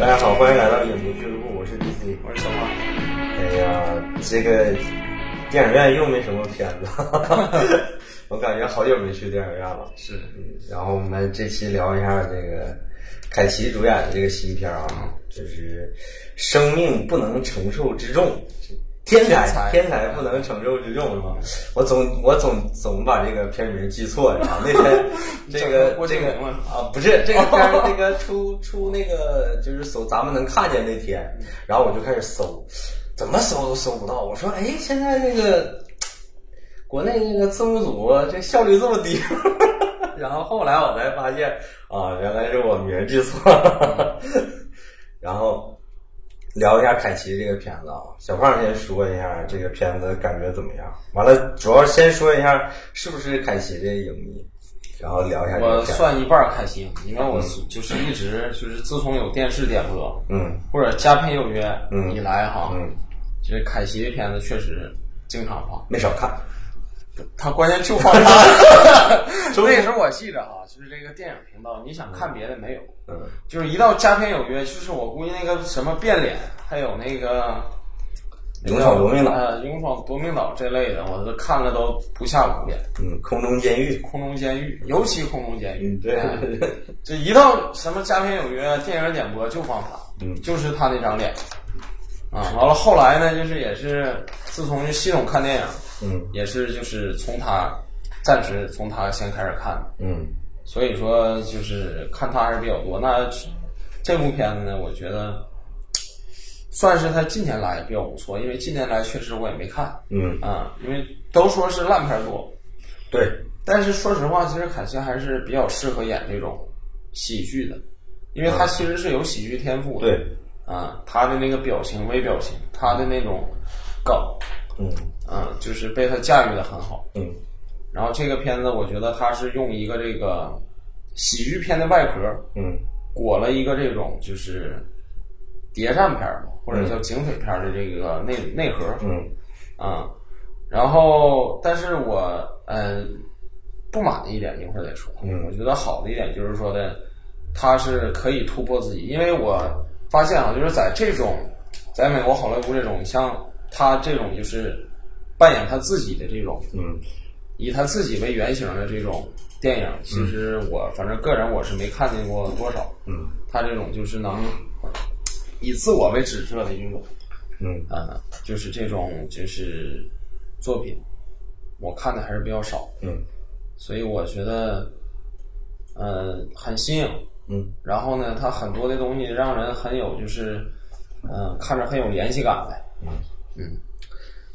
大家好，欢迎来到影迷俱乐部，我是 DC，我是小马。哎呀，这个电影院又没什么片子，我感觉好久没去电影院了。是，然后我们这期聊一下这个凯奇主演的这个新片啊，就是《生命不能承受之重》。天才，天才不能承受之重是吧？我总我总总把这个片名记错，你知道那天这个这个啊，不是这个片那个 出出那个就是搜咱们能看见那天，然后我就开始搜，怎么搜都搜不到。我说哎，现在这个国内那个字幕组这效率这么低，然后后来我才发现啊，原来是我名记错了，然后。聊一下凯奇这个片子啊，小胖先说一下这个片子感觉怎么样？完了，主要先说一下是不是凯奇的影迷，然后聊一下。我算一半凯奇，因为我就是一直就是自从有电视点播，嗯，或者佳片有约，嗯，以来哈，嗯，这凯奇的片子确实经常放，没少看。他关键就放 他，那时候我记着哈，就是这个电影频道，你想看别的没有？嗯，就是一到佳片有约，就是我估计那个什么变脸，还有那个勇闯夺命岛，呃，勇闯夺命岛这类的，我都看了都不下五遍。嗯，空中监狱，空中监狱，尤其空中监狱，对，这一到什么佳片有约，电影点播就放他，嗯，就是他那张脸。啊，完了后来呢，就是也是自从系统看电影。嗯，也是就是从他暂时从他先开始看。的，嗯，所以说就是看他还是比较多。那这部片子呢，我觉得算是他近年来比较不错，因为近年来确实我也没看，嗯。啊，因为都说是烂片多，对，但是说实话，其实凯奇还是比较适合演这种喜剧的，因为他其实是有喜剧天赋的，对，啊，他的那个表情、微表情，他的那种梗。嗯嗯，就是被他驾驭的很好。嗯，然后这个片子，我觉得他是用一个这个喜剧片的外壳，嗯，裹了一个这种就是谍战片嘛或者叫警匪片的这个内内核。嗯，啊，然后，但是我嗯不满的一点，一会儿再说。嗯，我觉得好的一点就是说的，他是可以突破自己，因为我发现啊，就是在这种在美国好莱坞这种像。他这种就是扮演他自己的这种，嗯，以他自己为原型的这种电影，其实我反正个人我是没看见过多少，嗯，他这种就是能以自我为指涉的这种，嗯啊，就是这种就是作品，我看的还是比较少，嗯，所以我觉得，呃，很新颖，嗯，然后呢，他很多的东西让人很有就是，嗯，看着很有联系感呗，嗯。嗯，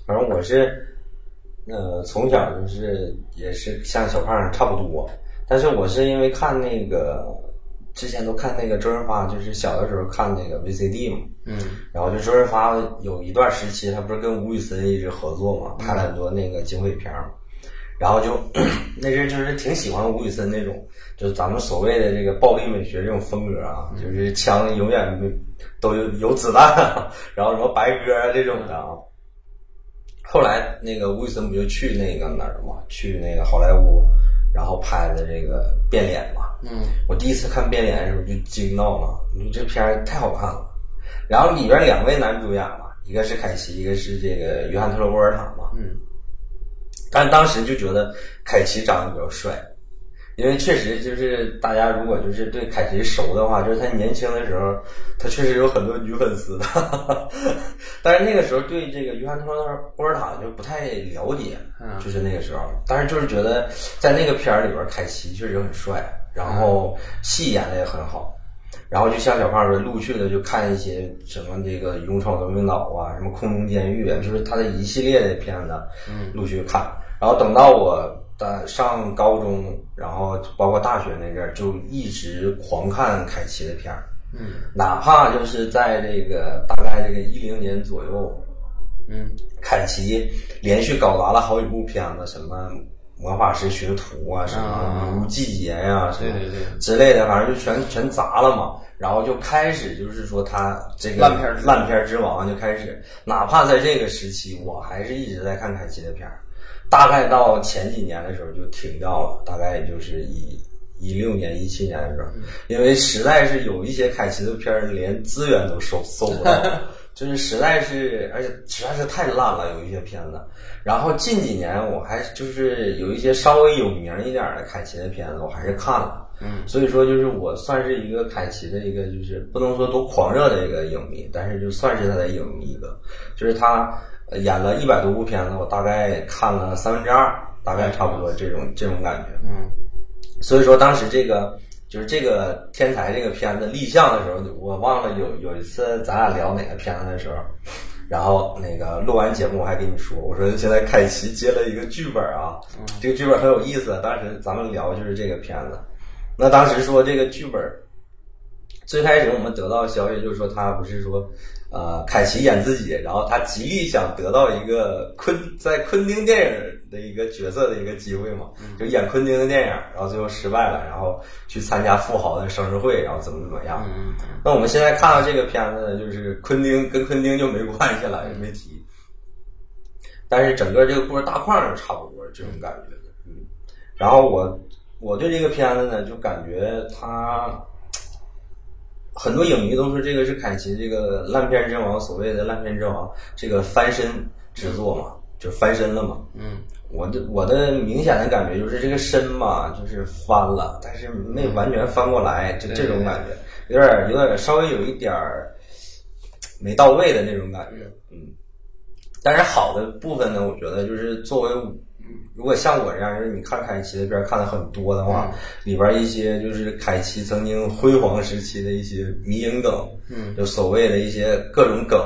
反正我是，呃，从小就是也是像小胖差不多，但是我是因为看那个之前都看那个周润发，就是小的时候看那个 VCD 嘛，嗯，然后就周润发有一段时期，他不是跟吴宇森一直合作嘛，拍了很多那个警匪片嘛，然后就 那阵就是挺喜欢吴宇森那种，就是咱们所谓的这个暴力美学这种风格啊，就是枪永远没。都有有子弹，然后什么白鸽啊这种的啊。后来那个吴宇森不就去那个哪儿嘛？去那个好莱坞，然后拍的这个变脸嘛。嗯。我第一次看变脸的时候就惊到了，你这片儿太好看了。然后里边两位男主演嘛，一个是凯奇，一个是这个约翰特洛沃尔塔嘛。嗯。但当时就觉得凯奇长得比较帅。因为确实就是大家如果就是对凯奇熟的话，就是他年轻的时候，他确实有很多女粉丝的。但是那个时候对这个约翰托勒沃尔塔就不太了解，就是那个时候。但是就是觉得在那个片儿里边，凯奇确实很帅，然后戏演的也很好。然后就像小胖说，陆续的就看一些什么这个勇闯夺命岛啊，什么空中监狱啊，就是他的一系列的片子，陆续看。然后等到我。在上高中，然后包括大学那阵儿，就一直狂看凯奇的片儿。嗯，哪怕就是在这个大概这个一零年左右，嗯，凯奇连续搞砸了好几部片子，什么《魔法师学徒》啊，什么《女巫季节》呀，对对对。之类的，反正就全全砸了嘛。然后就开始就是说他这个烂片烂片之王就开始，哪怕在这个时期，我还是一直在看凯奇的片儿。大概到前几年的时候就停掉了，大概也就是一一六年、一七年的时候，因为实在是有一些凯奇的片儿连资源都收搜不到，就是实在是，而且实在是太烂了，有一些片子。然后近几年我还就是有一些稍微有名一点的凯奇的片子，我还是看了。嗯，所以说就是我算是一个凯奇的一个，就是不能说多狂热的一个影迷，但是就算是他的影迷一个，就是他演了一百多部片子，我大概看了三分之二，大概差不多这种这种感觉。嗯，所以说当时这个就是这个天才这个片子立项的时候，我忘了有有一次咱俩聊哪个片子的时候，然后那个录完节目我还跟你说，我说现在凯奇接了一个剧本啊，这个剧本很有意思，当时咱们聊就是这个片子。那当时说这个剧本，最开始我们得到的消息就是说他不是说，呃，凯奇演自己，然后他极力想得到一个昆在昆汀电影的一个角色的一个机会嘛，就演昆汀的电影，然后最后失败了，然后去参加富豪的生日会，然后怎么怎么样。那我们现在看到这个片子呢，就是昆汀跟昆汀就没关系了，也没提。但是整个这个故事大框是差不多这种感觉的，嗯，然后我。我对这个片子呢，就感觉他很多影迷都说这个是凯奇这个烂片之王，所谓的烂片之王，这个翻身之作嘛，就翻身了嘛。嗯，我的我的明显的感觉就是这个身嘛，就是翻了，但是没完全翻过来，就这种感觉，有点有点稍微有一点儿没到位的那种感觉。嗯，但是好的部分呢，我觉得就是作为。如果像我这样，就是你看凯奇的片看的很多的话，里边一些就是凯奇曾经辉煌时期的一些迷影梗，嗯，就所谓的一些各种梗，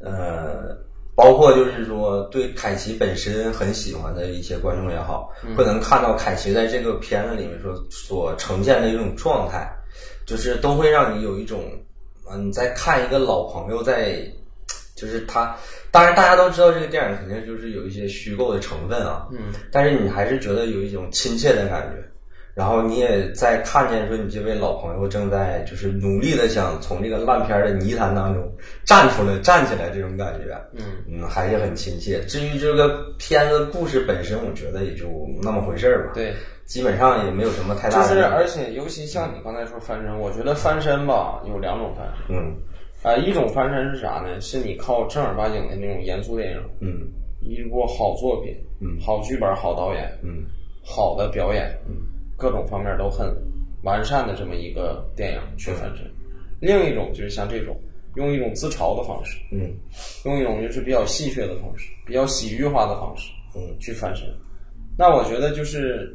呃，包括就是说对凯奇本身很喜欢的一些观众也好，会能看到凯奇在这个片子里面所所呈现的一种状态，就是都会让你有一种，嗯，你在看一个老朋友在，就是他。当然，大家都知道这个电影肯定就是有一些虚构的成分啊，嗯，但是你还是觉得有一种亲切的感觉，然后你也在看见说你这位老朋友正在就是努力的想从这个烂片的泥潭当中站出来、站起来这种感觉，嗯嗯，还是很亲切。至于这个片子故事本身，我觉得也就那么回事儿吧，对，基本上也没有什么太大的。就是而且尤其像你刚才说翻身，我觉得翻身吧有两种翻身，嗯。啊，一种翻身是啥呢？是你靠正儿八经的那种严肃电影，嗯，一部好作品，嗯，好剧本、好导演，嗯，好的表演，嗯，各种方面都很完善的这么一个电影去翻身。另一种就是像这种用一种自嘲的方式，嗯，用一种就是比较戏谑的方式，比较喜剧化的方式，嗯，去翻身。那我觉得就是，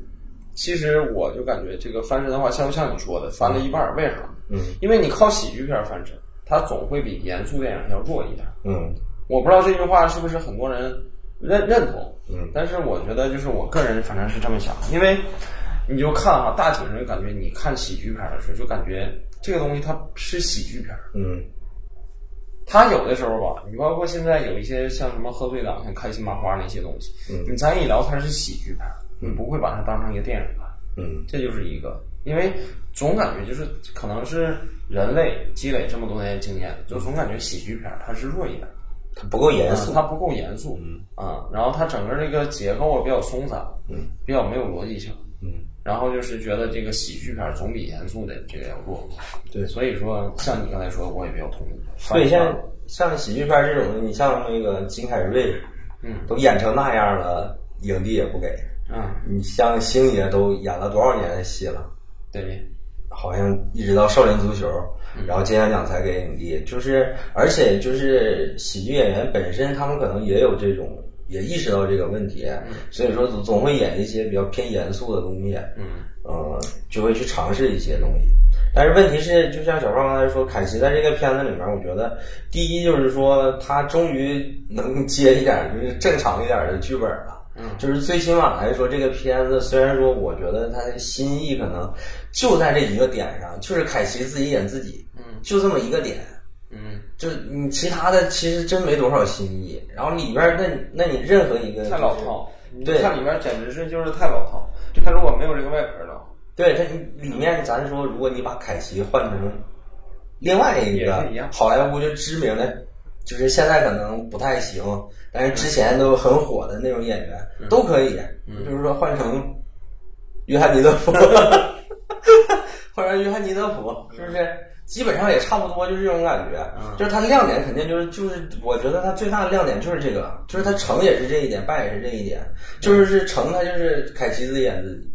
其实我就感觉这个翻身的话，像不像你说的翻了一半？为啥？嗯，因为你靠喜剧片翻身。它总会比严肃电影要弱一点。嗯，我不知道这句话是不是很多人认认同。嗯，但是我觉得就是我个人反正是这么想，因为你就看哈，大体上就感觉你看喜剧片的时候，就感觉这个东西它是喜剧片。嗯，它有的时候吧，你包括现在有一些像什么贺岁档、像开心麻花那些东西，嗯，你咱一聊它是喜剧片，你不会把它当成一个电影看。嗯，这就是一个，因为总感觉就是可能是。人类积累这么多年经验，就总感觉喜剧片它是弱一点，它不够严肃，它不够严肃，嗯。啊，然后它整个这个结构比较松散，嗯，比较没有逻辑性，嗯，然后就是觉得这个喜剧片总比严肃的这个要弱，对，所以说像你刚才说，我也比较同意。所以像像喜剧片这种的，你像那个金凯瑞，嗯，都演成那样了，影帝也不给，嗯，你像星爷都演了多少年的戏了，对。好像一直到少林足球，然后金像奖才给影帝，就是而且就是喜剧演员本身，他们可能也有这种，也意识到这个问题，所以说总总会演一些比较偏严肃的东西，嗯，呃，就会去尝试一些东西。但是问题是，就像小胖刚才说，凯奇在这个片子里面，我觉得第一就是说他终于能接一点就是正常一点的剧本了。嗯，就是最起码来说，这个片子虽然说，我觉得他的心意可能就在这一个点上，就是凯奇自己演自己，嗯，就这么一个点，嗯，就你其他的其实真没多少新意。然后里边那那你任何一个太老套，对，它里面简直是就是太老套。他如果没有这个外壳了，对它里面咱说，如果你把凯奇换成另外一个好莱坞就知名的，就是现在可能不太行。但是之前都很火的那种演员都可以，比如说换成约翰尼德普，换成约翰尼德普，是不是？基本上也差不多，就是这种感觉。就是它亮点肯定就是就是，我觉得他最大的亮点就是这个，就是他成也是这一点，败也是这一点。就是是成，他就是凯奇自己演自己；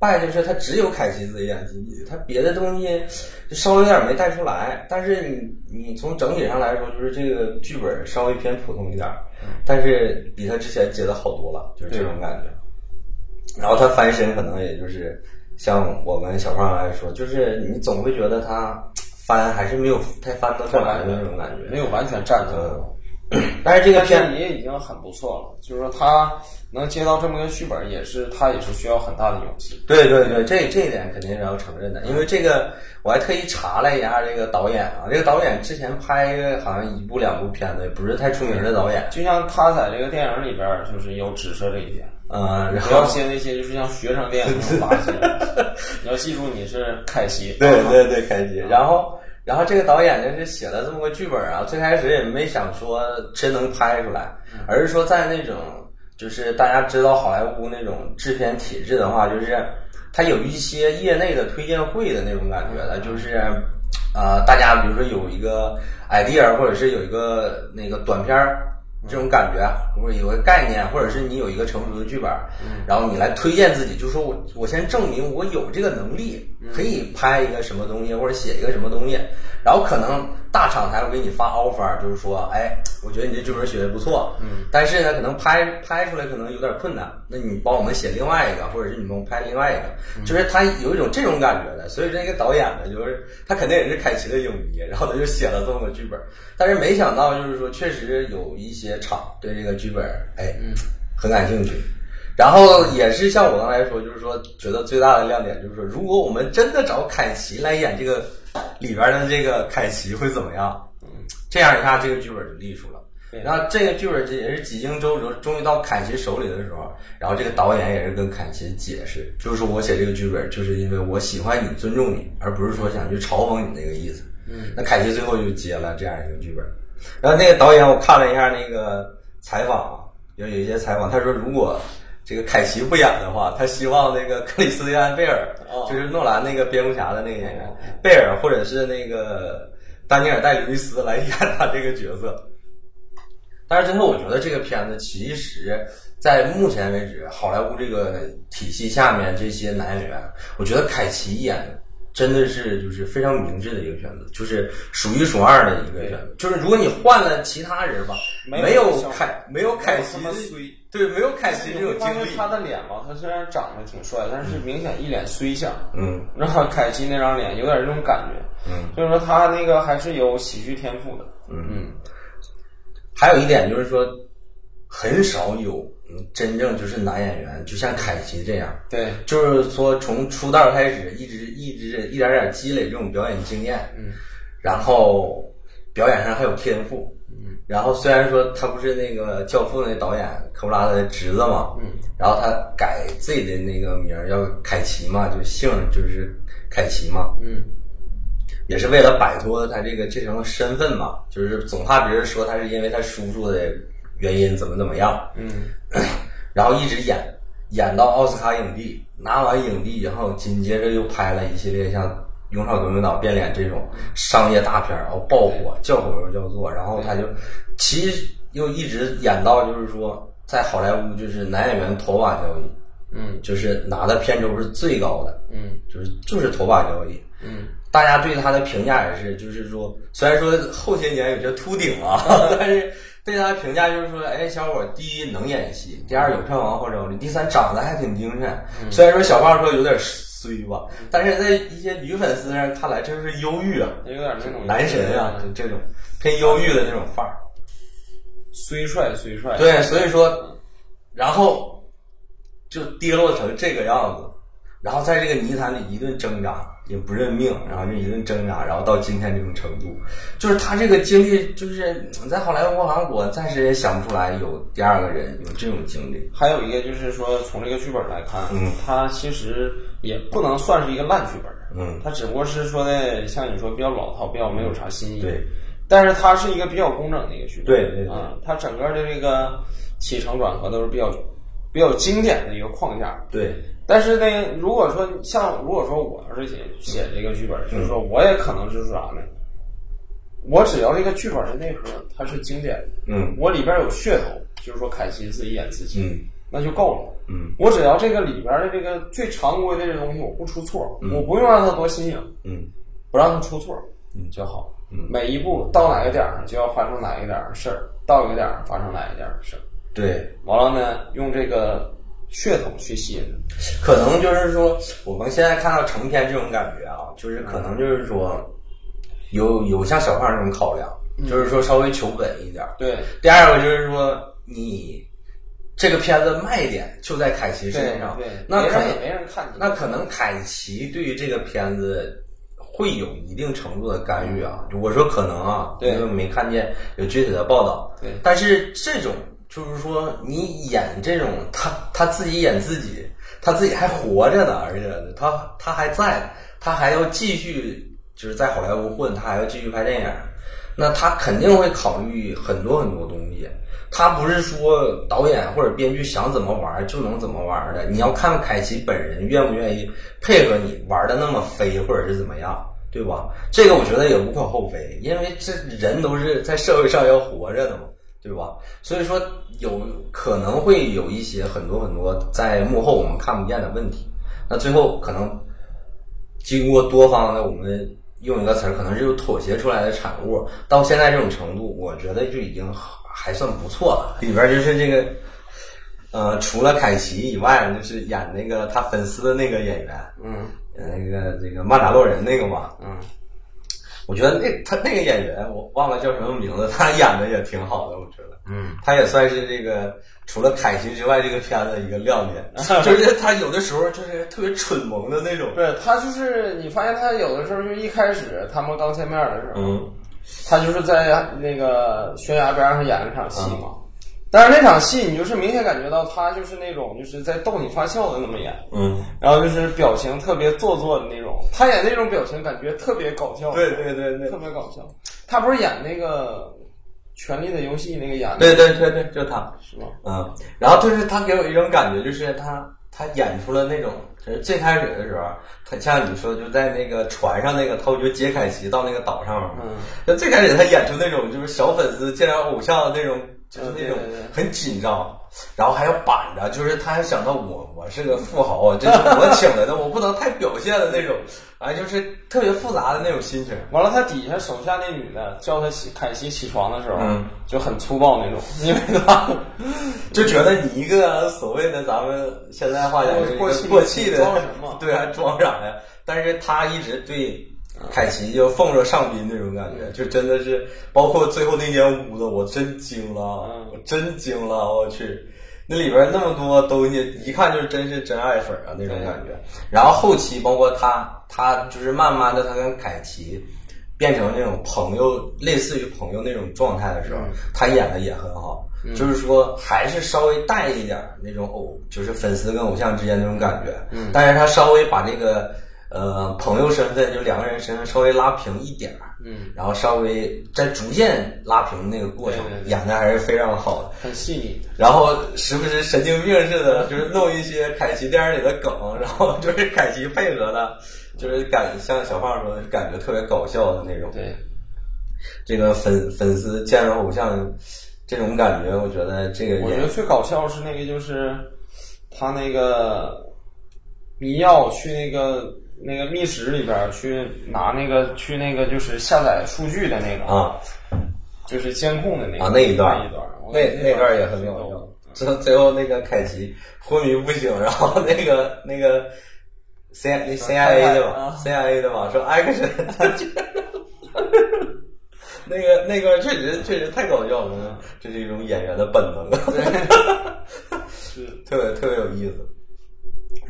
败就是他只有凯奇自己演自己，他别的东西就稍微有点没带出来。但是你你从整体上来说，就是这个剧本稍微偏普通一点，但是比他之前接的好多了，就是这种感觉。然后他翻身可能也就是像我们小胖来说，就是你总会觉得他。翻还是没有太翻得过来的那种感觉，没有完全站住。但是这个片也已经很不错了，就是说他能接到这么个剧本，也是他也是需要很大的勇气。对对对，这这一点肯定是要承认的，因为这个我还特意查了一下这个导演啊，这个导演之前拍好像一部两部片子，也不是太出名的导演。就像他在这个电影里边，就是有指涉这一点。嗯，不要接那些就是像学生电影那种垃圾。你要记住，你是凯奇。对对对，凯奇。然后。然后这个导演就是写了这么个剧本啊，最开始也没想说真能拍出来，而是说在那种就是大家知道好莱坞那种制片体制的话，就是他有一些业内的推荐会的那种感觉的，就是啊，大家比如说有一个 idea，或者是有一个那个短片儿。这种感觉，或者有个概念，或者是你有一个成熟的剧本，然后你来推荐自己，就说我我先证明我有这个能力，可以拍一个什么东西，或者写一个什么东西，然后可能大厂才会给你发 offer，就是说，哎，我觉得你这剧本写的不错，嗯，但是呢，可能拍拍出来可能有点困难，那你帮我们写另外一个，或者是你帮我拍另外一个，就是他有一种这种感觉的，所以这个导演呢，就是他肯定也是凯奇的影迷，然后他就写了这么个剧本，但是没想到就是说，确实有一些。厂对这个剧本，哎，很感兴趣。然后也是像我刚才说，就是说，觉得最大的亮点就是说，如果我们真的找凯奇来演这个里边的这个凯奇会怎么样？这样一下，这个剧本就立住了。然后这个剧本也是几经周折，终于到凯奇手里的时候，然后这个导演也是跟凯奇解释，就是说我写这个剧本，就是因为我喜欢你，尊重你，而不是说想去嘲讽你那个意思。嗯，那凯奇最后就接了这样一个剧本。然后那个导演，我看了一下那个采访，有有一些采访，他说如果这个凯奇不演的话，他希望那个克里斯蒂安贝尔，就是诺兰那个蝙蝠侠的那个演员贝尔，或者是那个丹尼尔戴吕斯来演他这个角色。但是最后我觉得这个片子其实，在目前为止好莱坞这个体系下面这些男演员，我觉得凯奇演。真的是就是非常明智的一个选择，就是数一数二的一个选择。就是如果你换了其他人吧，没有凯没有凯奇，对，没有凯奇这种经历。他的脸吧，他虽然长得挺帅，但是明显一脸衰相。嗯，然后凯奇那张脸有点这种感觉。嗯，所以说他那个还是有喜剧天赋的。嗯嗯，还有一点就是说，很少有。真正就是男演员，就像凯奇这样，对，就是说从出道开始，一直一直一点点积累这种表演经验，嗯，然后表演上还有天赋，嗯，然后虽然说他不是那个教父那导演科布拉的侄子嘛，嗯，然后他改自己的那个名叫凯奇嘛，就姓就是凯奇嘛，嗯，也是为了摆脱他这个这层身份嘛，就是总怕别人说他是因为他叔叔的。原因怎么怎么样？嗯，然后一直演，演到奥斯卡影帝，拿完影帝以后，紧接着又拍了一系列像《勇闯夺命岛》《变脸》这种商业大片然后爆火，叫火又叫座。然后他就其实又一直演到，就是说在好莱坞就是男演员头把交椅，嗯，就是拿的片酬是最高的，嗯，就是就是头把交椅，嗯，大家对他的评价也是，就是说虽然说后些年有些秃顶啊，但是。对他评价就是说，哎，小伙，第一能演戏，第二有票房号召力，第三长得还挺精神。虽然说小胖说有点衰吧，但是在一些女粉丝上看来，真是忧郁啊，有点那种男神啊，这种偏忧郁的那种范儿。虽帅虽帅，对，所以说，然后就跌落成这个样子，然后在这个泥潭里一顿挣扎。也不认命，然后就一顿挣扎，然后到今天这种程度，就是他这个经历，就是在好莱坞，好像我暂时也想不出来有第二个人有这种经历。还有一个就是说，从这个剧本来看，嗯，他其实也不能算是一个烂剧本，嗯，他只不过是说的像你说比较老套，比较没有啥新意。对，但是它是一个比较工整的一个剧本。对对啊，它整个的这个起承转合都是比较比较经典的一个框架。对，但是呢，如果说像如果说我要是写写这个剧本，就是说我也可能就是啥呢？我只要这个剧本的内核它是经典的，嗯我里边有噱头，就是说凯奇自己演自己，嗯那就够了。嗯我只要这个里边的这个最常规的这东西我不出错，我不用让它多新颖，嗯不让它出错，嗯就好。嗯每一步到哪个点儿上就要发生哪一点儿的事儿，到一个点儿上发生哪一点儿的事儿。对，完了呢，用这个血统去吸引。可能就是说，我们现在看到成片这种感觉啊，就是可能就是说，有有像小胖这种考量，就是说稍微求稳一点。对第二个就是说，你这个片子卖点就在凯奇身上，对，那可能也没人看你。那可能凯奇对于这个片子会有一定程度的干预啊。我说可能啊，对因为没看见有具体的报道。对但是这种就是说，你演这种他他自己演自己，他自己还活着呢，而且他他还在，他还要继续就是在好莱坞混，他还要继续拍电影，那他肯定会考虑很多很多东西。他不是说导演或者编剧想怎么玩就能怎么玩的，你要看凯奇本人愿不愿意配合你玩的那么飞，或者是怎么样，对吧？这个我觉得也无可厚非，因为这人都是在社会上要活着的嘛，对吧？所以说有可能会有一些很多很多在幕后我们看不见的问题，那最后可能经过多方的我们用一个词儿，可能是有妥协出来的产物。到现在这种程度，我觉得就已经还算不错了。里边就是这个，呃，除了凯奇以外，就是演那个他粉丝的那个演员，嗯呃那个这个曼达洛人那个嘛，嗯，我觉得那他那个演员我忘了叫什么名字，他演的也挺好的，我觉得。嗯，他也算是这个除了凯奇之外，这个片子一个亮点，就是他有的时候就是特别蠢萌的那种。对他就是你发现他有的时候就一开始他们刚见面的时候，嗯他就是在那个悬崖边上演了场戏嘛。但是那场戏，你就是明显感觉到他就是那种就是在逗你发笑的那么演，嗯，然后就是表情特别做作的那种。他演那种表情感觉特别搞笑，对对对对特别搞笑。他不是演那个《权力的游戏》那个演的，对对对对，就他。是吧？嗯，然后就是他给我一种感觉，就是他他演出了那种，就是最开始的时候，他像你说就在那个船上那个，他不就杰凯奇到那个岛上嘛，嗯，就最开始他演出那种就是小粉丝见到偶像的那种，就是那种很紧张，然后还要板着，就是他还想到我我是个富豪，这是我请来的，我不能太表现的那种，哎，就是特别复杂的那种心情。完了，他底下手下那女的叫他起凯西起床的时候，嗯就很粗暴那种，因为他 就觉得你一个所谓的咱们现在话讲过气过气的，装什么对，还装啥呀？但是他一直对凯奇就奉着上宾那种感觉，就真的是，包括最后那间屋子，我真惊了，嗯我真惊了，我去，那里边那么多东西，一看就真是真爱粉啊那种感觉。然后后期包括他，他就是慢慢的，他跟凯奇。变成那种朋友，类似于朋友那种状态的时候，他演的也很好。就是说，还是稍微带一点那种偶，就是粉丝跟偶像之间那种感觉。嗯，但是他稍微把这个呃朋友身份，就两个人身份稍微拉平一点儿。嗯，然后稍微在逐渐拉平那个过程对对，对演的还是非常好的。很细腻。然后时不时神经病似的，就是弄一些凯奇电影里的梗，然后就是凯奇配合的，就是感像小胖说的，感觉特别搞笑的那种。对，这个粉粉丝见着偶像这种感觉，我觉得这个也我觉得最搞笑是那个，就是他那个迷药去那个那个密室里边去拿那个去那个就是下载数据的那个，啊就是监控的那个啊那一段那一段，那那段也很挺搞笑。最后最后那个凯奇昏迷不醒，然后那个那个 C I C I A 的吧啊，C I A 的吧，说 action，那个那个确实确实太搞笑了，这是一种演员的本能，是。特别特别有意思。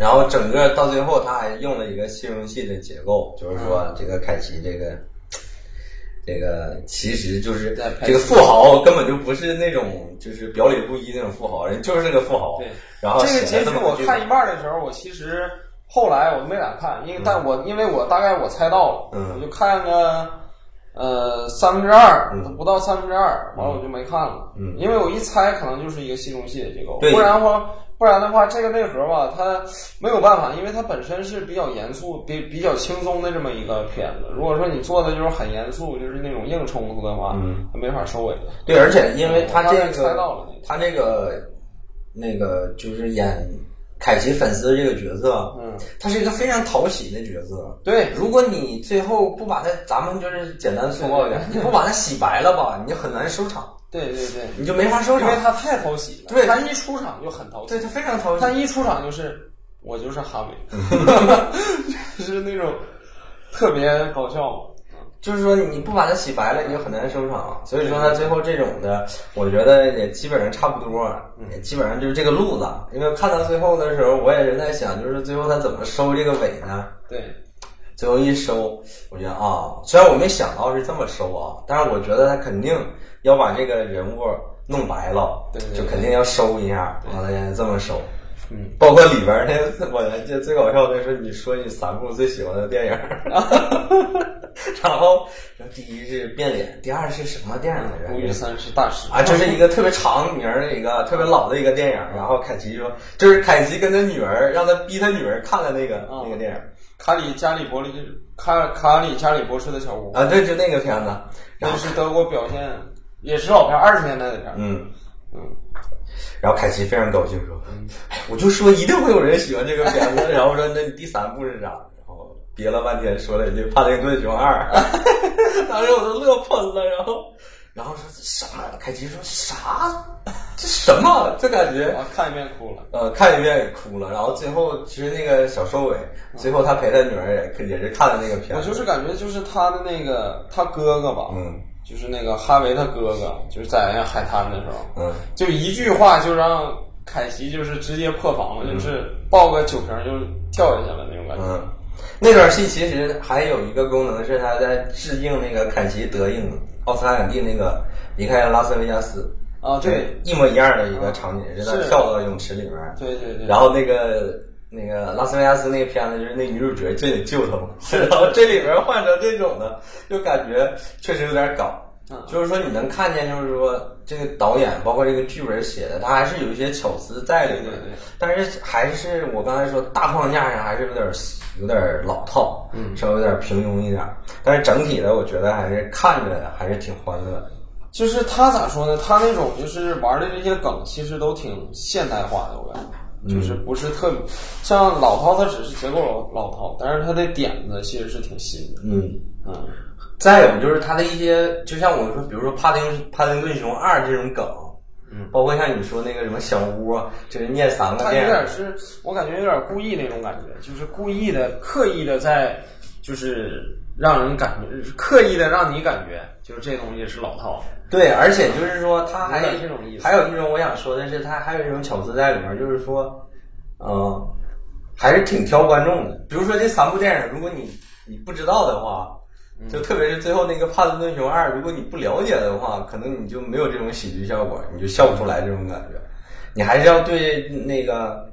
然后整个到最后，他还用了一个戏中戏的结构，就是嗯。说这个凯奇这个。这个其实就是在这个富豪根本就不是那种就是表里不一那种富豪，人就是个富豪。对，然后这个结局我看一半的时候，我其实后来我都没咋看，因为但我因为我大概我猜到了，嗯。我就看个呃三分之二，嗯。不到三分之二，完了我就没看了，嗯。因为我一猜可能就是一个戏中戏的结构，对。不然的话不然的话，这个内核吧，它没有办法，因为它本身是比较严肃、比比较轻松的这么一个片子。如果说你做的就是很严肃，就是那种硬冲突的话，嗯，它没法收尾。对，而且因为他这个，猜到了，他那个那个就是演凯奇粉丝这个角色，嗯，他是一个非常讨喜的角色。对，如果你最后不把他，咱们就是简单粗暴一点，你不把他洗白了吧，你就很难收场。对对对，你就没法收场，因为他太讨喜了。对，他一出场就很讨喜，对他非常讨喜。他一出场就是我就是哈维，就是那种特别搞笑。就是说你不把它洗白了，你就很难收场。所以说他最后这种的，我觉得也基本上差不多，也基本上就是这个路子。因为看到最后的时候，我也是在想，就是最后他怎么收这个尾呢？对，最后一收，我觉得啊，虽然我没想到是这么收啊，但是我觉得他肯定要把这个人物弄白了，对，就肯定要收一下，完了这么收。嗯，包括里边那，我还记得最搞笑的是你说你三部最喜欢的电影，然后第一是变脸，第二是什么电影来着？《孤玉三是大师啊，就是一个特别长名的一个特别老的一个电影。然后凯奇说，就是凯奇跟他女儿让他逼他女儿看了那个那个电影，《卡里加里伯利卡卡里加里博士的小屋》啊，对，就那个片子，那是德国表现，也是老片，二十年代的片。嗯嗯。然后凯奇非常高兴说：“哎，我就说一定会有人喜欢这个片子。”然后说：“那你第三部是啥？”然后憋了半天说了一句《帕丁顿熊二》，当时我都乐喷了。然后，然后说什么？凯奇说啥？这什么？这感觉？看一遍哭了。呃，看一遍也哭了。然后最后其实那个小收尾，最后他陪他女儿也也是看了那个片子。我就是感觉就是他的那个他哥哥吧。嗯。就是那个哈维他哥哥，就是在那海滩的时候，嗯，就一句话就让凯奇就是直接破防了，就是抱个酒瓶就跳下去了那种感觉。嗯，那段戏其实还有一个功能是他在致敬那个凯奇德应奥斯卡影帝那个离开拉斯维加斯啊，对，一模一样的一个场景，是他跳到泳池里面，对对对，然后那个。那个拉斯维加斯那个片子，就是那女主角就得救他嘛。然后这里边换成这种的，就感觉确实有点搞。就是说你能看见，就是说这个导演包括这个剧本写的，他还是有一些巧思在里面。但是还是我刚才说大框架上还是有点有点老套，嗯，稍微有点平庸一点。但是整体的，我觉得还是看着还是挺欢乐。就是他咋说呢？他那种就是玩的这些梗，其实都挺现代化的，我感觉。就是不是特别像老套，它只是结构老老套，但是它的点子其实是挺新的。嗯嗯。再有就是它的一些，就像我说，比如说《帕丁帕丁顿熊二》这种梗，嗯，包括像你说那个什么小屋啊，就是念三个。他有点是我感觉有点故意那种感觉，就是故意的、刻意的在，就是让人感觉刻意的让你感觉，就是这东西是老套。对，而且就是说，他还这种意思。还有一种我想说的是，他还有一种巧思在里面，就是说，嗯，还是挺挑观众的。比如说这三部电影，如果你你不知道的话，就特别是最后那个《帕丁顿熊二》，如果你不了解的话，可能你就没有这种喜剧效果，你就笑不出来这种感觉。你还是要对那个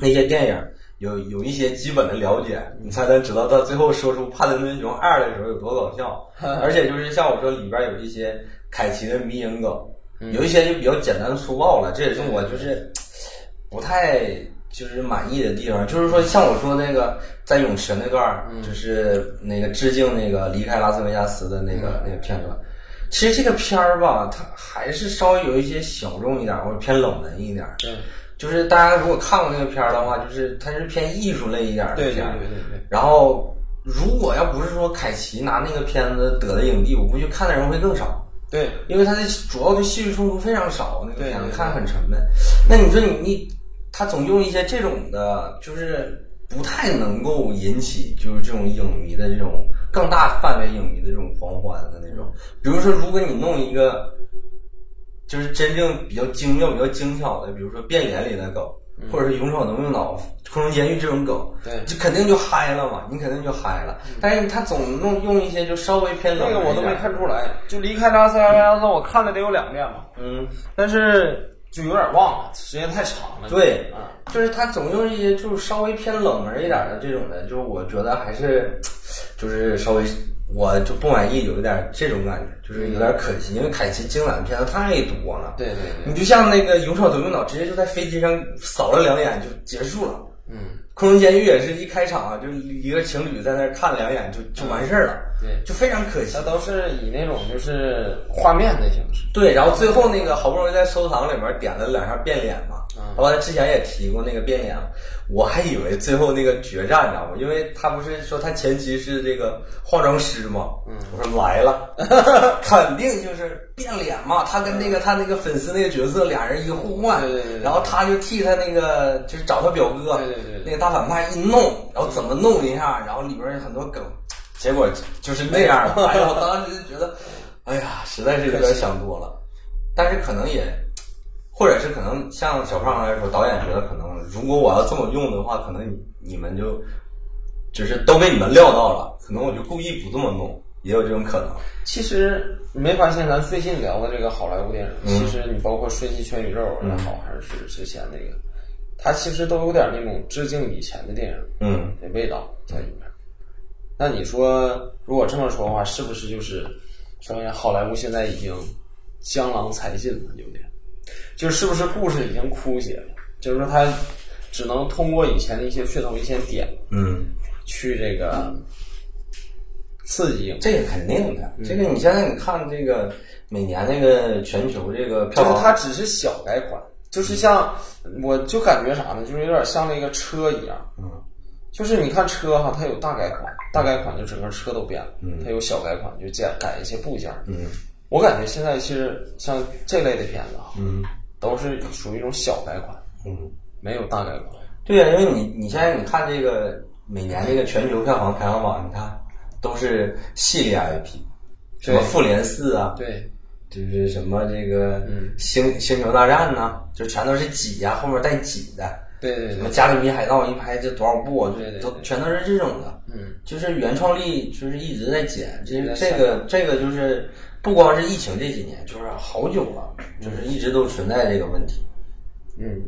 那些电影有有一些基本的了解，你才能知道到最后说出《帕丁顿熊二》的时候有多搞笑。而且就是像我说，里边有一些。凯奇的迷影梗，有一些就比较简单粗暴了，这也是我就是不太就是满意的地方。就是说，像我说那个在泳池那段就是那个致敬那个离开拉斯维加斯的那个那个片段。其实这个片儿吧，它还是稍微有一些小众一点，或者偏冷门一点。对，就是大家如果看过那个片儿的话，就是它是偏艺术类一点的片。对对对对。然后，如果要不是说凯奇拿那个片子得的影帝，我估计看的人会更少。对，因为它的主要的戏剧冲突非常少，那个片子看很沉闷。那你说你你，他总用一些这种的，就是不太能够引起就是这种影迷的这种更大范围影迷的这种狂欢的那种。比如说，如果你弄一个，就是真正比较精妙、比较精巧的，比如说变脸里的梗。或者是勇闯能用脑、空中监狱这种梗，对，就肯定就嗨了嘛，你肯定就嗨了。但是他总弄用一些就稍微偏冷那个我都没看出来，就离开拉斯维加斯，我看了得有两遍嘛。嗯，但是就有点忘了，时间太长了。对，啊，就是他总用一些就是稍微偏冷门一点的这种的，就是我觉得还是就是稍微我就不满意，有一点这种感觉，就是有点可惜，因为凯奇精彩的片子太多了。对对对，你就像那个《勇闯夺命岛》，直接就在飞机上扫了两眼就结束了。嗯，《空中监狱》也是一开场啊，就一个情侣在那儿看两眼就就完事儿了，对，就非常可惜。它。都是以那种就是画面的形式。对，然后最后那个好不容易在收藏里面点了两下变脸嘛，嗯。完了之前也提过那个变脸，我还以为最后那个决战，你知道吗？因为他不是说他前期是这个化妆师吗，嗯我说来了，肯定就是变脸嘛，他跟那个他那个粉丝那个角色俩人一个互换，对对对对然后他就替他那个就是找他表哥，对对对对那个大反派一弄，然后怎么弄一下，然后里边有很多梗，结果就是那样了。哎呀，我当时就觉得，哎呀，实在是有点想多了。但是可能也，或者是可能像小胖来说，导演觉得可能如果我要这么用的话，可能你你们就就是都被你们料到了，可能我就故意不这么弄，也有这种可能。其实你没发现，咱最近聊的这个好莱坞电影，嗯其实你包括《瞬息全宇宙》也好，还是之前那个，它其实都有点那种致敬以前的电影嗯，的味道在里面。那你说，如果这么说的话，是不是就是说明好莱坞现在已经江郎才尽了？有点，就是不是故事已经枯竭了？就是说，它只能通过以前的一些噱头、一些点嗯，去这个刺激这个肯定的。这个你现在你看这个每年那个全球这个票房，就是它只是小改款，就是像我就感觉啥呢？就是有点像那个车一样，嗯，就是你看车哈，它有大改款，大改款就整个车都变了，嗯。它有小改款就改改一些部件。嗯。我感觉现在其实像这类的片子啊，嗯都是属于一种小改款，嗯。没有大改款。对呀、因为你你现在你看这个每年这个全球票房排行榜，你看都是系列 IP，什么复联四啊，对，就是什么这个嗯星星球大战呐、就全都是几呀、后面带几的，对对对，什么加勒比海盗一拍就多少部啊，对对对都全都是这种的，嗯，就是原创力就是一直在减，这个这个就是不光是疫情这几年，就是好久了，就是一直都存在这个问题。嗯，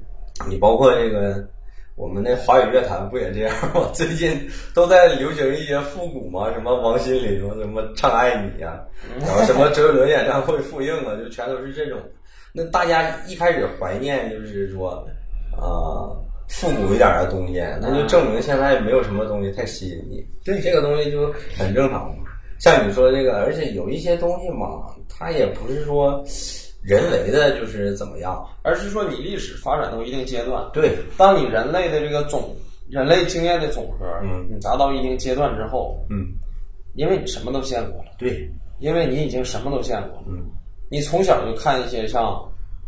你包括这个我们那华语乐坛不也这样吗？最近都在流行一些复古嘛，什么王心凌什么唱爱你呀、然后什么 周杰伦演唱会复映啊，就全都是这种。那大家一开始怀念就是说，呃，复古一点的东西，那就证明现在没有什么东西太吸引你。对，这个东西就很正常嘛。像你说这个，而且有一些东西嘛，它也不是说人为的，就是怎么样。而是说你历史发展到一定阶段，对，当你人类的这个总人类经验的总和，嗯你达到一定阶段之后，嗯，因为你什么都见过了，对，因为你已经什么都见过了，嗯你从小就看一些像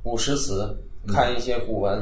古诗词，看一些古文，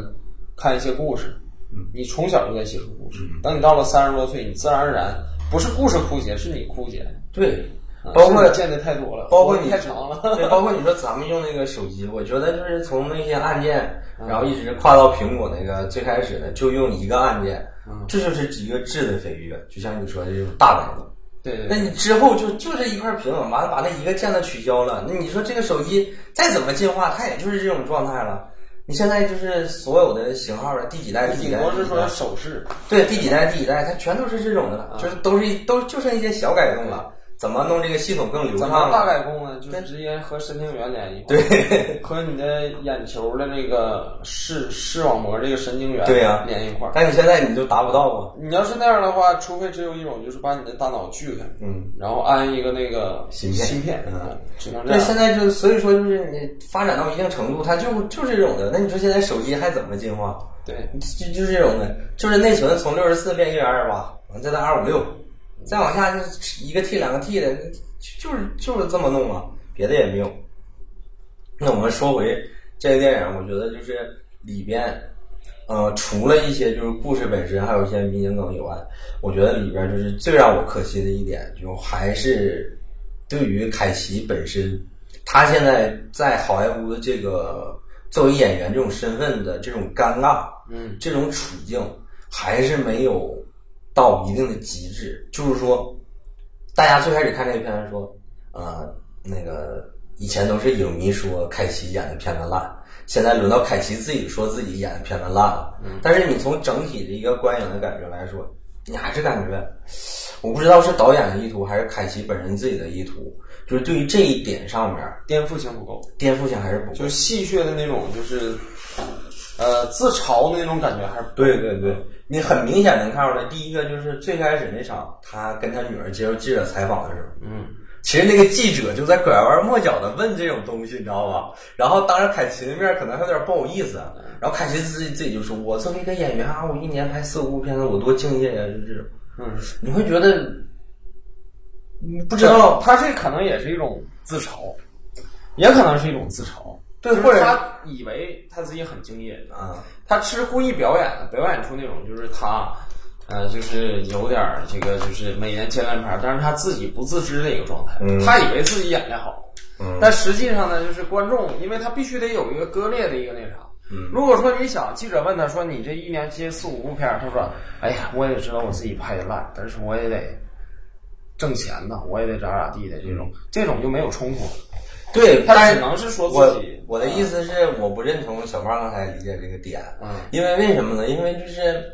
看一些故事，嗯你从小就在接触故事。等你到了三十多岁，你自然而然不是故事枯竭，是你枯竭，对，啊包括见的太多了，包括你太长了。对，包括你说咱们用那个手机，我觉得就是从那些按键，嗯然后一直跨到苹果那个最开始的，就用一个按键，嗯这就是一个质的飞跃。就像你说的这种大改动。对对对，那你之后就就这一块屏，完了把那一个键子取消了，那你说这个手机再怎么进化，它也就是这种状态了。你现在就是所有的型号的第几代、第几代、是说第几代，手势，对第几代、第几代，它全都是这种的就是都是都就剩一些小改动了。怎么弄这个系统更流畅怎？么大改功呢？就是直接和神经元连一块儿，对，和你的眼球的这个视视网膜这个神经元对呀连一块儿。但你现在你就达不到啊。你要是那样的话，除非只有一种，就是把你的大脑锯开，嗯，然后安一个那个芯片芯片，嗯嗯，只能这对，样。现在就所以说就是你发展到一定程度，它就就是这种的。那你说现在手机还怎么进化？对，就就是这种的，就是内存从六十四变一百二十八，完再到二五六，再往下就是一个 T 两个 T 的，就就是就是这么弄啊，别的也没有。那我们说回这个电影，我觉得就是里边，呃，除了一些就是故事本身，还有一些迷影梗以外，我觉得里边就是最让我可惜的一点，就还是对于凯奇本身，他现在在好莱坞的这个作为演员这种身份的这种尴尬，嗯，这种处境还是没有到一定的极致。就是说，大家最开始看这个片子说，呃，那个以前都是影迷说凯奇演的片子烂，现在轮到凯奇自己说自己演的片子烂了。但是你从整体的一个观影的感觉来说，你还是感觉我不知道是导演的意图还是凯奇本人自己的意图，就是对于这一点上面颠覆性不够，颠覆性还是不够。就是戏谑的那种，就是呃自嘲的那种感觉还是对对对，你很明显能看出来，第一个就是最开始那场他跟他女儿接受记者采访的时候，嗯，其实那个记者就在拐弯抹角的问这种东西，你知道吧？然后当着凯奇的面可能还有点不好意思，然后凯奇自己自己就说：“我作为一个演员啊，我一年拍四五部片子，我多敬业呀！”就这种，嗯，你会觉得，你不知道。他这可能也是一种自嘲，也可能是一种自嘲，就是对或者他以为他自己很敬业，啊，他是故意表演的，表演出那种就是他，呃，就是有点儿这个就是每年接烂片，但是他自己不自知的一个状态，嗯。他以为自己演的好，嗯。但实际上呢，就是观众，因为他必须得有一个割裂的一个那啥。嗯。如果说你想，记者问他说你这一年接四五部片儿，他说，哎呀，我也知道我自己拍的烂，但是我也得挣钱呢，我也得咋咋地的这种，这种就没有冲突，对，他只能是说我自己。我的意思是，我不认同小胖刚才理解这个点，嗯因为为什么呢？因为就是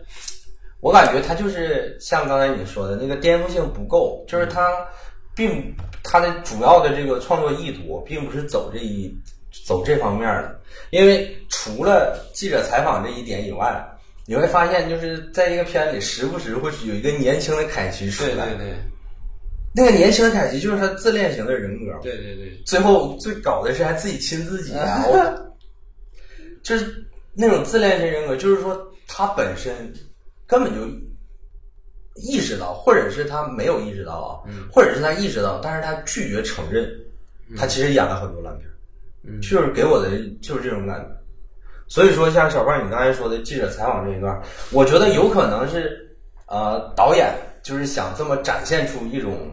我感觉他就是像刚才你说的那个颠覆性不够，就是他并他的主要的这个创作意图并不是走这一走这方面的，因为除了记者采访这一点以外。你会发现，就是在一个片里，时不时会有一个年轻的凯奇出来。对对对那个年轻的凯奇就是他自恋型的人格。对对对，最后最搞的是还自己亲自己啊！我就是那种自恋型人格，就是说他本身根本就意识到，或者是他没有意识到啊，或者是他意识到，但是他拒绝承认，他其实演了很多烂片，嗯就是给我的就是这种感觉。所以说，像小胖你刚才说的记者采访这一段，我觉得有可能是呃导演就是想这么展现出一种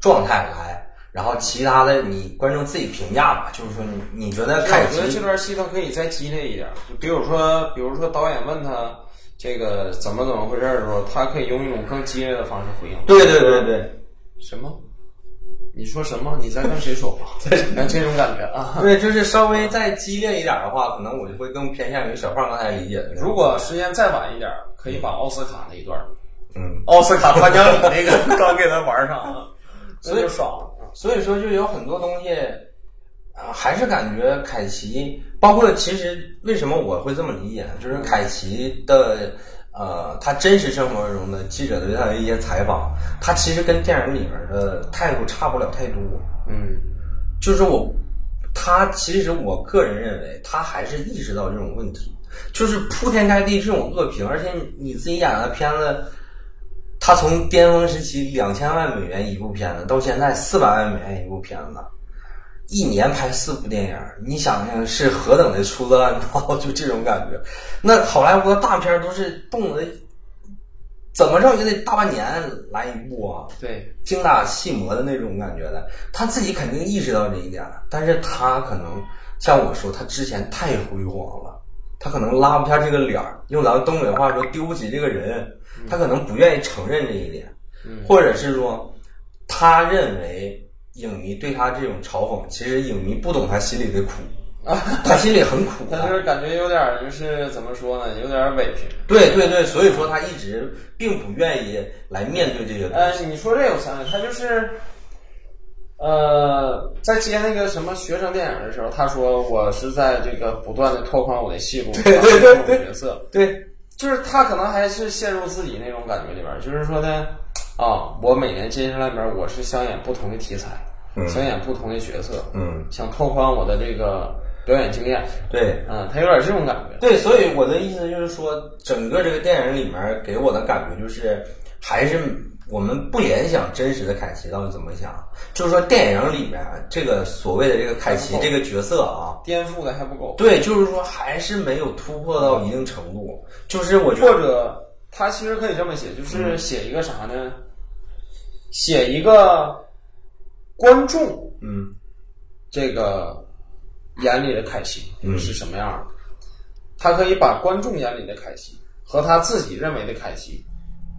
状态来，然后其他的你观众自己评价吧，就是说你你觉得凯我觉得这段戏他可以再激烈一点，就比如说，比如说导演问他这个怎么怎么回事的时候，他可以用一种更激烈的方式回应。对对对对什么？你说什么？你在跟谁说话？那这种感觉啊。对，就是稍微再激烈一点的话，可能我就会更偏向于小胖刚才理解的。如果时间再晚一点，可以把奥斯卡那一段，嗯，奥斯卡颁奖礼那个刚给他玩上了，所以就爽了。所以说就有很多东西啊，还是感觉凯奇，包括其实为什么我会这么理解呢？就是凯奇的呃，他真实生活中的记者对他的一些采访，他其实跟电影里面的态度差不了太多。嗯就是我，他其实我个人认为，他还是意识到这种问题，就是铺天盖地这种恶评，而且你自己演的片子，他从巅峰时期两千万美元一部片子，到现在四百万美元一部片子，一年拍四部电影，你想想是何等的粗制滥造，就这种感觉。那好莱坞的大片都是动的怎么着也得大半年来一部啊。对，精打细磨的那种感觉的，他自己肯定意识到这一点了，但是他可能像我说，他之前太辉煌了，他可能拉不下这个脸儿，用咱们东北话说丢不起这个人，他可能不愿意承认这一点，或者是说，他认为影迷对他这种嘲讽，其实影迷不懂他心里的苦，他心里很苦的。他就是感觉有点儿就是怎么说呢，有点儿委屈。对对对，所以说他一直并不愿意来面对这些东呃，西。你说这我想想，他就是，呃，在接那个什么学生电影的时候，他说我是在这个不断的拓宽我的戏路，对对对对。角色，对，就是他可能还是陷入自己那种感觉里边儿，就是说呢，啊，我每年接下来边儿我是想演不同的题材，嗯。想演不同的角色，嗯，想拓宽我的这个表演经验，对。嗯，他有点这种感觉，对，所以我的意思就是说，整个这个电影里面给我的感觉就是，还是我们不联想真实的凯奇到底怎么想。就是说，电影里面这个所谓的这个凯奇这个角色啊，颠覆的还不够，对，就是说还是没有突破到一定程度。就是我觉得，或者他其实可以这么写，就是写一个啥呢？写一个观众嗯这个眼里的凯西嗯是什么样的，他可以把观众眼里的凯奇和他自己认为的凯西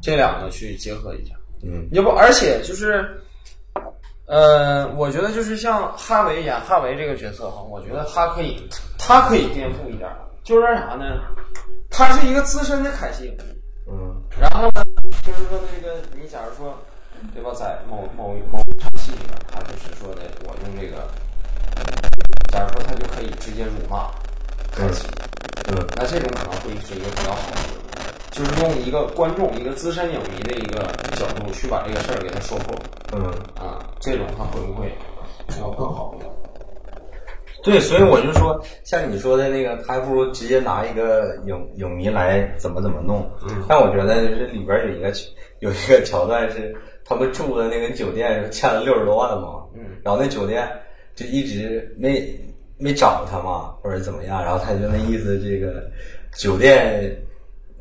这两个去结合一下。嗯要不，而且就是，呃，我觉得就是像哈维演哈维这个角色哈，我觉得他可以，他可以颠覆一点儿，就是啥呢？他是一个资深的凯西，嗯然后呢，就是说那个你假如说，对吧？在某某某场戏里面，他就是说的，我用这个，假如说他就可以直接辱骂凯奇，嗯，那这种可能会是一个比较好的，就是用一个观众、一个资深影迷的一个角度去把这个事儿给他说破，嗯，啊，这种他会不会要更好一点？对，所以我就说，像你说的那个，他还不如直接拿一个影影迷来怎么怎么弄。嗯。但我觉得就是里边有一个有一个桥段是他们住的那个酒店欠了六十多万嘛，嗯，然后那酒店就一直没没找他嘛，或者怎么样，然后他就那意思，这个酒店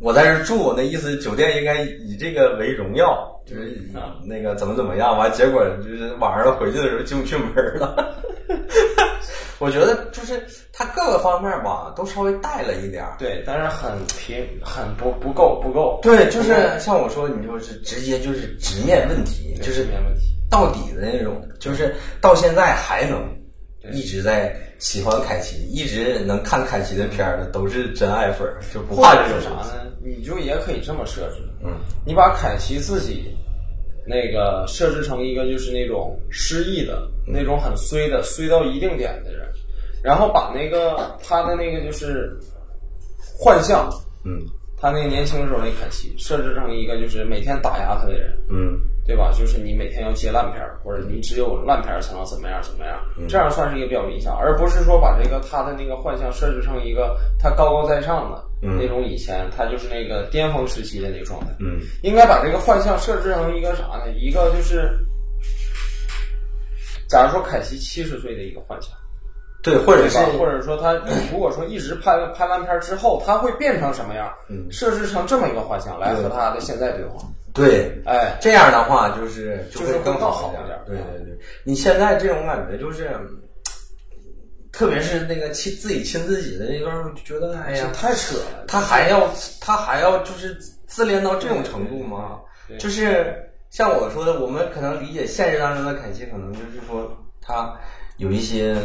我在这儿住，那意思酒店应该以这个为荣耀，就是以那个怎么怎么样，完结果就是晚上回去的时候进不去门了。我觉得就是他各个方面吧，都稍微带了一点儿。对，但是很平，很不不够，不够。对，就是像我说，你就是直接就是直面问题，就是直面问题到底的那种，就是到现在还能一直在喜欢凯奇，一直能看凯奇的片儿的都是真爱粉，就不怕这种啥呢？你就也可以这么设置，嗯，你把凯奇自己那个设置成一个就是那种失忆的、那种很衰的、衰到一定点的人，然后把那个他的那个就是幻象，嗯。他那个年轻时候那凯奇设置成一个就是每天打压他的人，嗯对吧？就是你每天要接烂片儿，或者你只有烂片儿才能怎么样怎么样，这样算是一个比较理想，而不是说把这个他的那个幻象设置成一个他高高在上的、那种以前他就是那个巅峰时期的那个状态。嗯应该把这个幻象设置成一个啥呢？一个就是，假如说凯奇七十岁的一个幻想，对，或者是？或者说他如果说一直拍拍烂片儿之后，他会变成什么样？嗯设置成这么一个幻象来和他的现在对话。对，哎，这样的话就是就就是会更好好一点对对对，你现在这种感觉就是，特别是那个亲自己亲自己的那段儿，就觉得哎呀，太扯了。他还要他还要就是自恋到这种程度吗？就是像我说的，我们可能理解现实当中的凯奇，可能就是说他有一些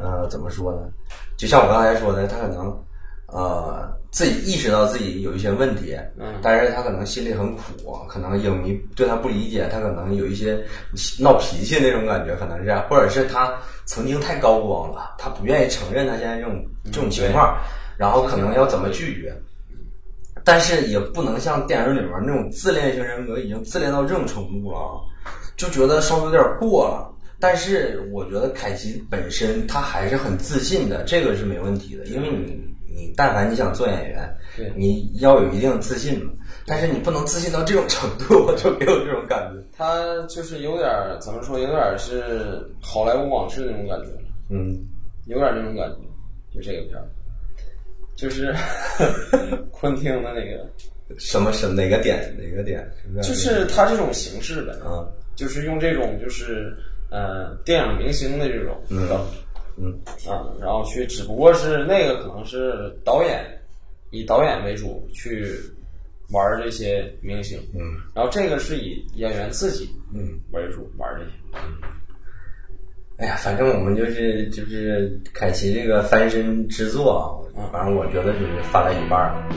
呃怎么说呢？就像我刚才说的，他可能呃自己意识到自己有一些问题，嗯但是他可能心里很苦，可能影迷对他不理解，他可能有一些闹脾气那种感觉，可能是这样，或者是他曾经太高光了，他不愿意承认他现在这种这种情况，然后可能要怎么拒绝。但是也不能像电影里面那种自恋型人格已经自恋到这种程度了啊，就觉得稍微有点过了。但是我觉得凯奇本身他还是很自信的，这个是没问题的，因为你你但凡你想做演员，对你要有一定的自信嘛。但是你不能自信到这种程度，我就没有这种感觉。他就是有点儿怎么说，有点儿是好莱坞往事那种感觉，嗯，有点儿那种感觉，就这个片儿，就是 昆汀的那个，什么什哪个点哪个点？就是他这种形式的，啊，就是用这种就是呃电影明星的这种嗯梗嗯啊，然后去，只不过是那个可能是导演以导演为主去玩这些明星，嗯然后这个是以演员自己嗯。为主玩这些。哎呀，反正我们就是就是凯奇这个翻身之作啊，反正我觉得就是翻了一半儿了。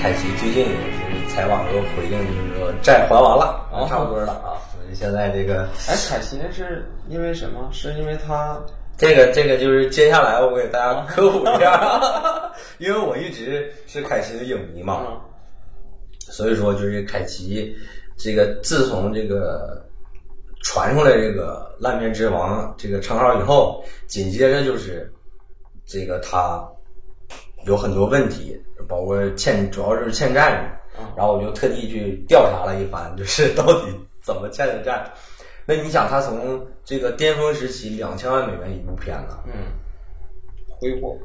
凯奇最近也是采访时候回应，就是说债还完了，哦差不多了啊。所以现在这个哎，凯奇那是因为什么？是因为他这个这个就是接下来我给大家科普一下，因为我一直是凯奇的影迷嘛，嗯所以说就是凯奇这个自从这个传出来这个烂片之王这个称号以后，紧接着就是这个他有很多问题，包括欠主要是欠债嘛。然后我就特地去调查了一番，就是到底怎么欠的债。那你想，他从这个巅峰时期两千万美元一部片子，嗯挥霍，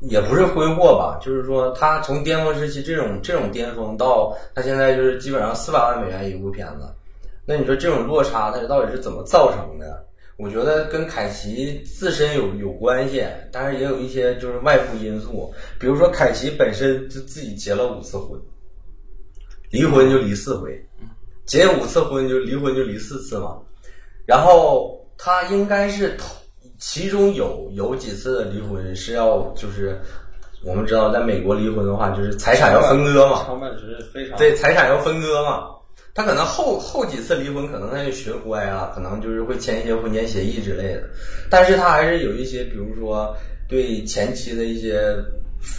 也不是挥霍吧，就是说他从巅峰时期这种这种巅峰到他现在就是基本上四百万美元一部片子，那你说这种落差它到底是怎么造成的？我觉得跟凯奇自身有有关系，但是也有一些就是外部因素，比如说凯奇本身就自己结了五次婚，离婚就离四回，结五次婚就离婚就离四次嘛，然后他应该是头，其中有有几次的离婚是要就是我们知道，在美国离婚的话，就是财产要分割嘛，成本是非常对，财产要分割嘛。他可能后后几次离婚，可能他就学乖了，可能就是会签一些婚前协议之类的，但是他还是有一些，比如说对前妻的一些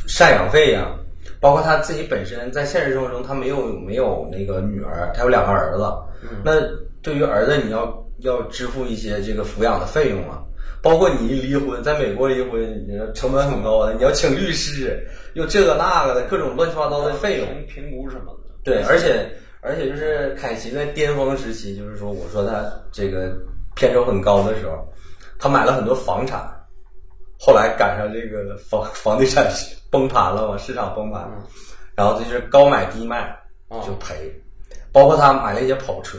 赡养费呀，包括他自己本身在现实生活中，他没有没有那个女儿，他有两个儿子，那对于儿子你要要支付一些这个抚养的费用啊。包括你一离婚，在美国离婚，你成本很高的，你要请律师，又这个那个的各种乱七八糟的费用，评估什么的。对，而且而且就是凯奇在巅峰时期，就是说，我说他这个片酬很高的时候，他买了很多房产，后来赶上这个房房地产崩盘了嘛，市场崩盘，然后就是高买低卖就赔，包括他买了一些跑车，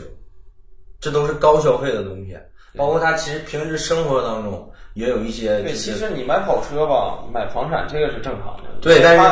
这都是高消费的东西。包括他其实平时生活当中也有一些。对，其实你买跑车吧，买房产这个是正常的。对，但是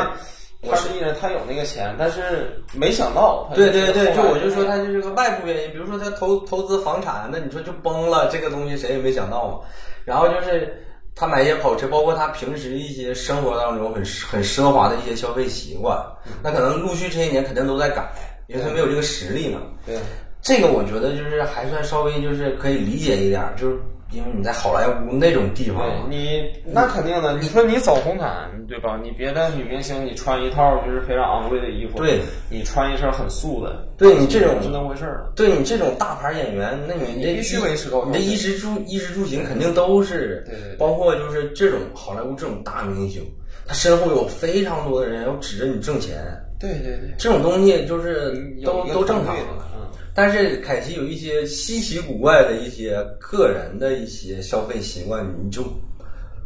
他实际上他有那个钱，但是没想到。对对对，就我就说他就是个外部原因，比如说他投投资房产，那你说就崩了，这个东西谁也没想到嘛。然后就是他买一些跑车，包括他平时一些生活当中很很奢华的一些消费习惯，那可能陆续这些年肯定都在改，因为他没有这个实力嘛。对。这个我觉得就是还算稍微就是可以理解一点，就是因为你在好莱坞那种地方，你那肯定的。你说你走红毯对吧？你别的女明星你穿一套就是非常昂贵的衣服，对，你穿一身很素的，对你这种是那回事儿。对你这种大牌演员，那你这必须维持高，你的衣食住衣食住行肯定都是，对对，包括就是这种好莱坞这种大明星，他身后有非常多的人要指着你挣钱，对对对，这种东西就是都都正常的。但是凯奇有一些稀奇古怪的一些个人的一些消费习惯，你就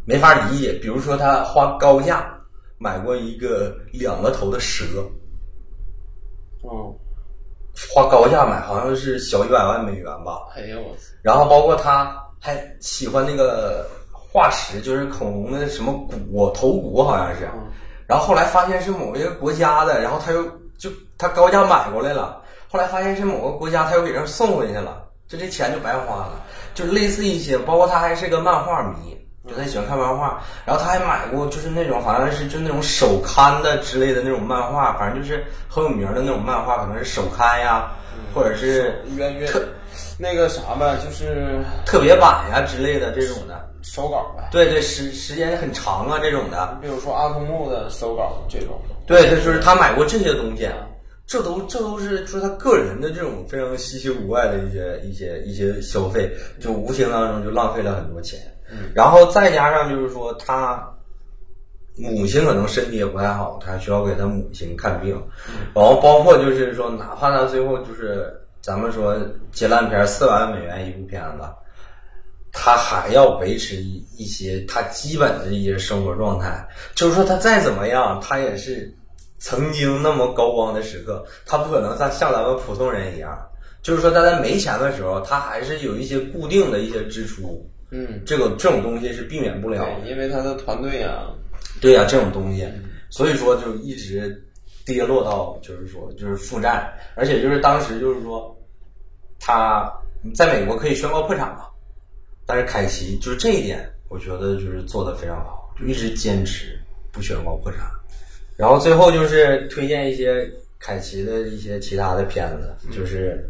没法理解。比如说，他花高价买过一个两个头的蛇，哦，花高价买，好像是小一百万美元吧。哎呦我然后包括他还喜欢那个化石，就是恐龙的什么骨头骨，好像是。然后后来发现是某一个国家的，然后他又就他高价买过来了。后来发现是某个国家，他又给人送回去了，就这钱就白花了。就类似一些，包括他还是个漫画迷，就他喜欢看漫画。然后他还买过，就是那种好像是就那种手刊的之类的那种漫画，反正就是很有名的那种漫画，可能是手刊呀，或者是特那个啥吧，就是特别版呀之类的这种的手稿呗。对对，时时间很长啊这种的。比如说阿童木的手稿这种。对，他就是他买过这些东西。这都这都是就是他个人的这种非常稀奇古怪的一些一些一些消费，就无形当中就浪费了很多钱。然后再加上就是说他母亲可能身体也不太好，他需要给他母亲看病。然后包括就是说，哪怕他最后就是咱们说接烂片四百万美元一部片子，他还要维持一一些他基本的一些生活状态。就是说他再怎么样，他也是。曾经那么高光的时刻，他不可能像像咱们普通人一样，就是说他在没钱的时候，他还是有一些固定的一些支出。嗯，这个这种东西是避免不了的，因为他的团队啊，对呀，这种东西，所以说就一直跌落到就是说就是负债，而且就是当时就是说他在美国可以宣告破产嘛，但是凯奇就是这一点，我觉得就是做的非常好，就一直坚持不宣告破产。然后最后就是推荐一些凯奇的一些其他的片子，就是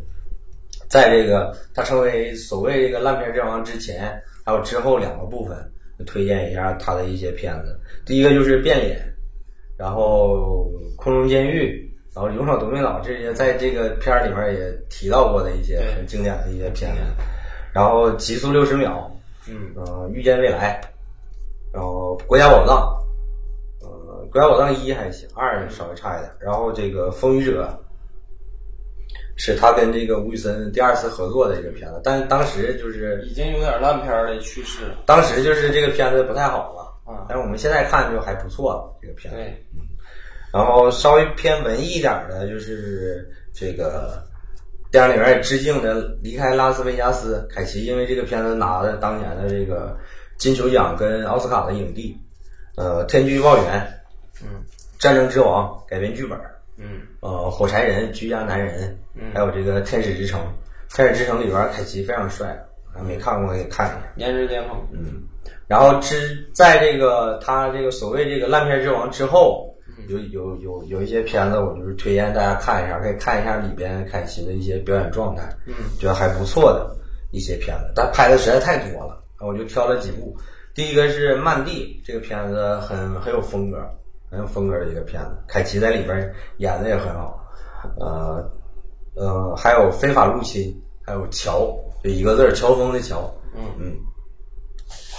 在这个他成为所谓这个烂片之王之前，还有之后两个部分，推荐一下他的一些片子。第一个就是变脸，然后空中监狱，然后勇闯夺命岛这些，在这个片儿里面也提到过的一些很经典的一些片子。然后极速六十秒，嗯，呃，遇见未来，然后国家宝藏。国家宝藏一还行，二稍微差一点。然后这个风雨者是他跟这个吴宇森第二次合作的一个片子，但当时就是已经有点烂片的趋势。当时就是这个片子不太好了啊，但是我们现在看就还不错了。这个片子，对。然后稍微偏文艺一点的，就是这个电影里面也致敬的《离开拉斯维加斯》，凯奇因为这个片子拿了当年的这个金球奖跟奥斯卡的影帝。呃，《天气预报员》。嗯，战争之王改编剧本嗯，呃，火柴人居家男人，嗯，还有这个天使之城，天使之城里边凯奇非常帅，还没看过可以看一下。颜值巅峰，嗯，然后之在这个他这个所谓这个烂片之王之后，有有有有一些片子，我就是推荐大家看一下，可以看一下里边凯奇的一些表演状态，嗯，觉得还不错的一些片子，但拍的实在太多了，我就挑了几部。第一个是《曼蒂》，这个片子很很有风格，很有风格的一个片子，凯奇在里边演的也很好，呃呃，还有《非法入侵》，还有《乔》，就一个字儿，乔峰的乔，嗯嗯。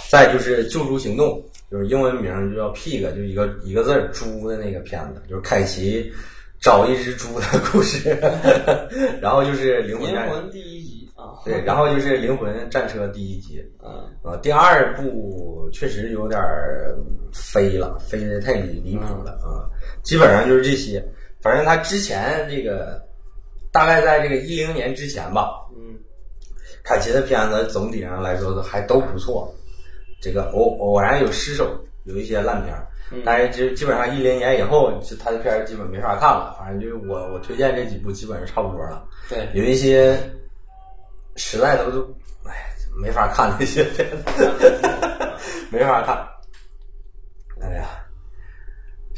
再就是《救助行动》，就是英文名就叫 Pig，就一个一个字儿猪的那个片子，就是凯奇找一只猪的故事。然后就是《灵魂战灵魂第一对，然后就是《灵魂战车》第一集。嗯啊，第二部确实有点飞了，飞的太离离谱了啊！基本上就是这些，反正他之前这个大概在这个一零年之前吧，嗯凯奇的片子总体上来说还都不错。这个偶偶然有失手，有一些烂片儿，但是基基本上一零年以后，就他的片儿基本没法看了。反正就是我我推荐这几部基本上差不多了。对，有一些实在都都，哎，没法看那些片子，没法看。哎呀，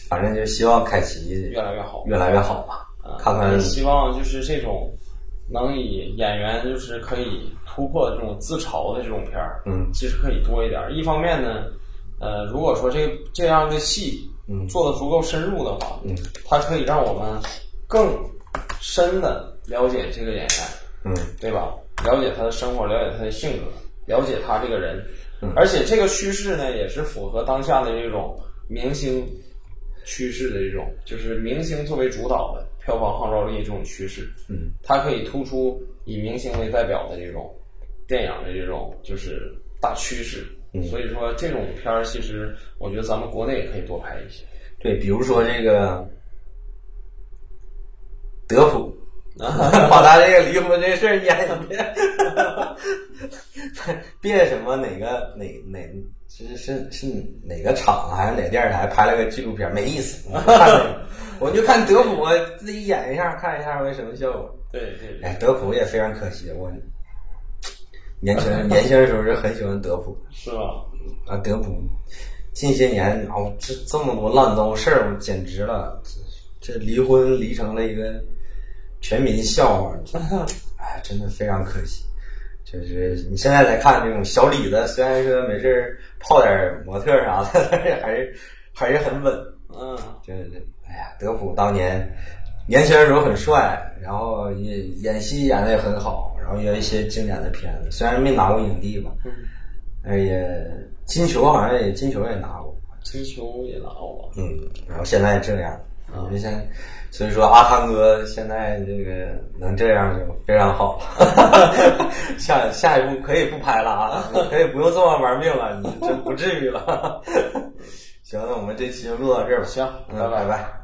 反正就希望凯奇越来越好，越来越好吧。啊看看希望就是这种能以演员就是可以突破这种自嘲的这种片儿，嗯其实可以多一点。一方面呢，呃，如果说这这样的戏嗯做的足够深入的话，嗯它可以让我们更深的了解这个演员，嗯对吧？了解他的生活，了解他的性格，了解他这个人。嗯而且这个趋势呢，也是符合当下的这种明星趋势的这种，就是明星作为主导的票房号召力这种趋势。嗯它可以突出以明星为代表的这种电影的这种就是大趋势。嗯所以说这种片儿，其实我觉得咱们国内也可以多拍一些。对，比如说这个德普，把他这个离婚这事儿演一遍，别什么哪个哪哪是是是哪个厂还是哪个电视台拍了个纪录片，没意思。我就看德普自己演一下，看一下会什么效果。对对对，哎，德普也非常可惜，我年轻年轻的时候是很喜欢德普是吧？啊，德普近些年哦，这这么多烂糟事儿，简直了，这这离婚离成了一个全民笑话，哎，真的非常可惜。就是你现在来看这种小李子，虽然说没事儿泡点模特啥的，但是还是还是很稳。嗯，就是哎呀，德普当年年轻的时候很帅，然后也演戏演的也很好，然后也有一些经典的片子，虽然没拿过影帝吧，但是也金球好像也金球也拿过，金球也拿过？嗯，然后现在这样，我觉得现在所以说阿汤哥现在这个能这样就非常好了，下下一步可以不拍了啊，可以不用这么玩命了，你真不至于了。行，那我们这期就录到这儿吧，行，嗯，拜拜拜拜。